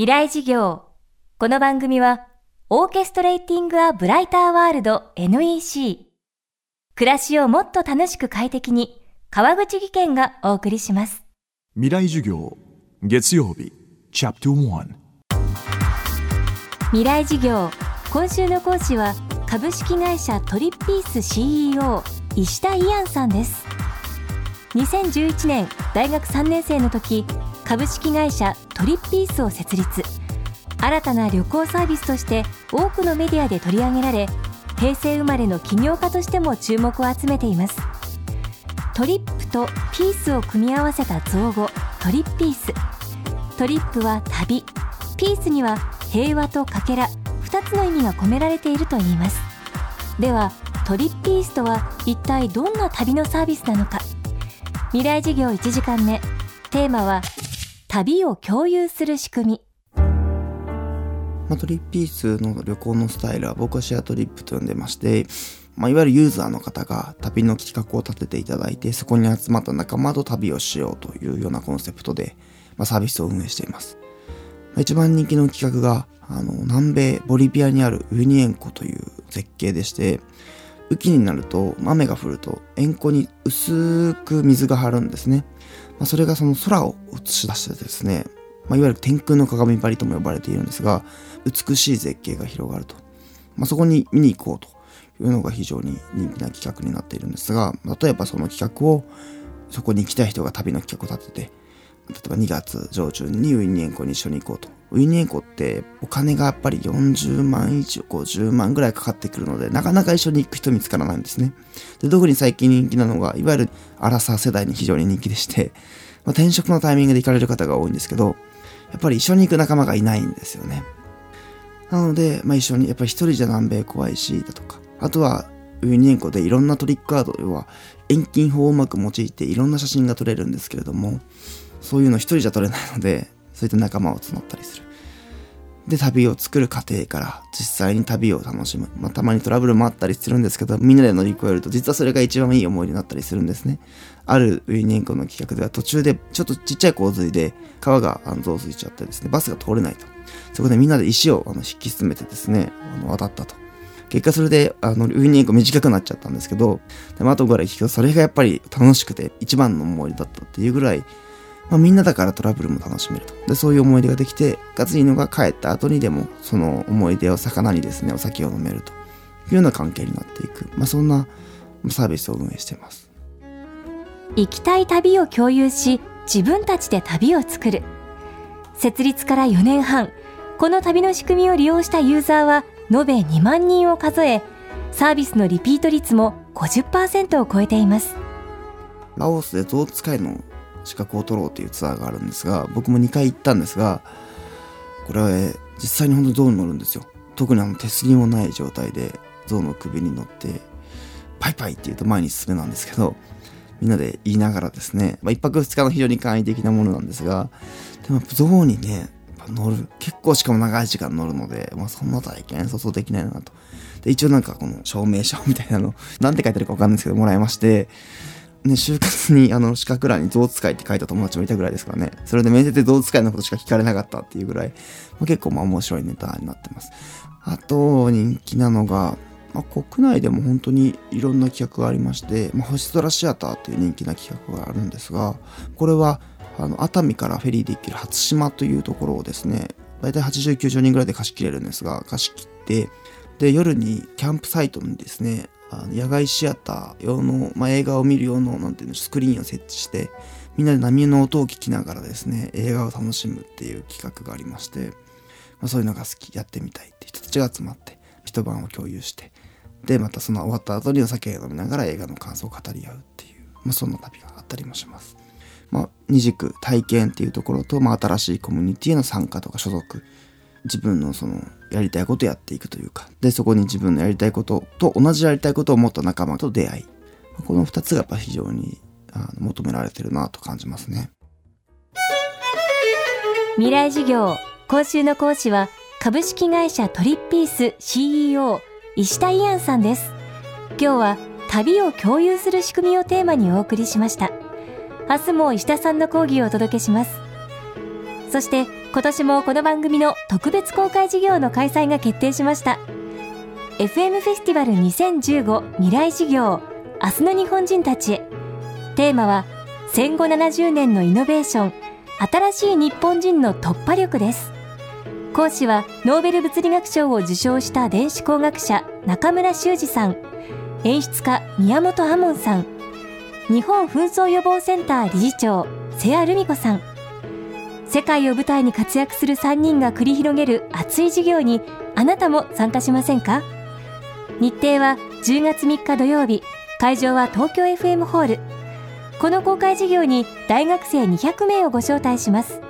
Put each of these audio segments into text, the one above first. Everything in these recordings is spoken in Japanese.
未来事業。この番組は、オーケストレーティング・ア・ブライター・ワールド NEC。暮らしをもっと楽しく快適に、川口義賢がお送りします。未来授業月曜日チャプト1未来事業。今週の講師は、株式会社トリッピース CEO、石田イアンさんです。2011年、大学3年生の時、株式会社トリッピースを設立。新たな旅行サービスとして多くのメディアで取り上げられ平成生まれの起業家としても注目を集めています。トリップとピースを組み合わせた造語トリッピース。トリップは旅。ピースには平和とかけら2つの意味が込められているといいます。ではトリッピースとは一体どんな旅のサービスなのか。未来事業1時間目。テーマは旅を共有する仕組みまあ、トリッピースの旅行のスタイルは僕はシェアトリップと呼んでまして、まあ、いわゆるユーザーの方が旅の企画を立てていただいて、そこに集まった仲間と旅をしようというようなコンセプトで、まあ、サービスを運営しています。まあ一番人気の企画が、あの、南米ボリビアにあるウユニ塩湖という絶景でして、雨季になると、雨が降ると、塩湖に薄く水が張るんですね。まあ、それがその空を映し出してですね、まあ、いわゆる天空の鏡張りとも呼ばれているんですが、美しい絶景が広がると。まあ、そこに見に行こうというのが非常に人気な企画になっているんですが、例えばその企画を、そこに行きたい人が旅の企画を立てて、例えば2月上旬にウィンニエンコに一緒に行こうと。ウユニ塩湖ってお金がやっぱり40万以上、50万ぐらいかかってくるので、なかなか一緒に行く人見つからないんですね。で、特に最近人気なのが、いわゆるアラサー世代に非常に人気でして、まあ、転職のタイミングで行かれる方が多いんですけど、やっぱり一緒に行く仲間がいないんですよね。なので、まあ、一緒に、やっぱり一人じゃ南米怖いし、だとか、あとは、ウユニ塩湖でいろんなトリックアート、要は遠近法をうまく用いていろんな写真が撮れるんですけれども、そういうの一人じゃ撮れないので、そういった仲間を募ったりする。で、旅を作る過程から実際に旅を楽しむ。まあ、たまにトラブルもあったりするんですけど、みんなで乗り越えると、実はそれが一番いい思い出になったりするんですね。あるウユニ塩湖の企画では途中でちょっとちっちゃい洪水で川が増水しちゃってですね、バスが通れないと。そこでみんなで石をあの引き進めてですね、あの渡ったと。結果それで、あの、ウユニ塩湖短くなっちゃったんですけど、でも後から聞くとそれがやっぱり楽しくて一番の思い出だったっていうぐらい、まあ、みんなだからトラブルも楽しめると。で、そういう思い出ができて、かついいのが帰った後にでも、その思い出を魚にですね、お酒を飲めるというような関係になっていく。まあ、そんなサービスを運営しています。行きたい旅を共有し自分たちで旅を作る設立から4年半この旅の仕組みを利用したユーザーは延べ2万人を数えサービスのリピート率も50%を超えていますラオスでゾウ使いの？資格を取ろうというツアーがあるんですが、僕も2回行ったんですが、これは、実際に本当にゾウに乗るんですよ。特にあの手すりもない状態でゾウの首に乗って、パイパイって言うと前に進めなんですけど、みんなで言いながらですね、まあ、一泊二日の非常に簡易的なものなんですが、でもゾウにね、乗る。結構しかも長い時間乗るので、まあそんな体験想像できないなと。で、一応なんかこの証明書みたいなの、なんて書いてあるかわかんないですけど、もらいまして、ね、就活にあの資格欄に象使いって書いた友達もいたぐらいですからね。それで面接で象使いのことしか聞かれなかったっていうぐらい、まあ、結構まあ面白いネタになってます。あと、人気なのが、まあ、国内でも本当にいろんな企画がありまして、まあ、星空シアターという人気な企画があるんですが、これはあの熱海からフェリーで行ける初島というところをですね、大体80、90人ぐらいで貸し切れるんですが、貸し切って、で、夜にキャンプサイトにですね、あの野外シアター用の、まあ、映画を見る用の、なんていうの、スクリーンを設置して、みんなで波の音を聞きながらですね、映画を楽しむっていう企画がありまして、まあ、そういうのが好き、やってみたいって人たちが集まって、一晩を共有して、で、またその終わった後にお酒を飲みながら映画の感想を語り合うっていう、まあ、そんな旅があったりもします。まあ、二軸体験っていうところと、まあ、新しいコミュニティへの参加とか所属、自分のそのやりたいことやっていくというか、で、そこに自分のやりたいことと同じやりたいことを持った仲間と出会い、この二つがやっぱ非常にあの求められてるなと感じますね。未来事業。今週の講師は株式会社トリッピース CEO 石田イアンさんです。今日は旅を共有する仕組みをテーマにお送りしました。明日も石田さんの講義をお届けします。そして今年もこの番組の特別公開事業の開催が決定しました。FM フェスティバル2015未来事業明日の日本人たちへ。テーマは戦後70年のイノベーション新しい日本人の突破力です。講師はノーベル物理学賞を受賞した電子工学者中村修二さん。演出家宮本亞門さん。日本紛争予防センター理事長瀬谷留美子さん。世界を舞台に活躍する3人が繰り広げる熱い授業にあなたも参加しませんか？日程は10月3日土曜日。会場は東京 FM ホール。この公開授業に大学生200名をご招待します。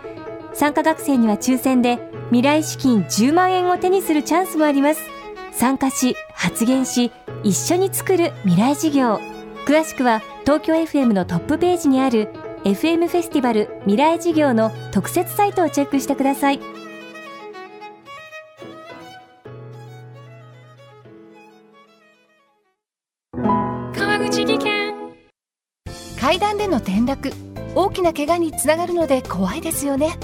参加学生には抽選で未来資金10万円を手にするチャンスもあります。参加し発言し一緒に作る未来事業。詳しくは東京 FM のトップページにある FM フェスティバル未来事業の特設サイトをチェックしてください。川口技研。階段での転落。大きな怪我につながるので怖いですよね。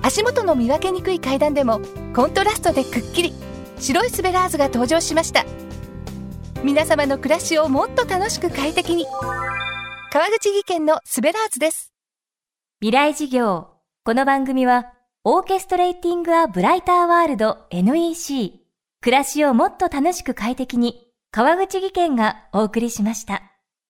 足元の見分けにくい階段でもコントラストでくっきり。白いスベラーズが登場しました。皆様の暮らしをもっと楽しく快適に。川口技研のスベラーズです。未来事業。この番組はオーケストレーティング・ア・ブライター・ワールド NEC 暮らしをもっと楽しく快適に川口技研がお送りしました。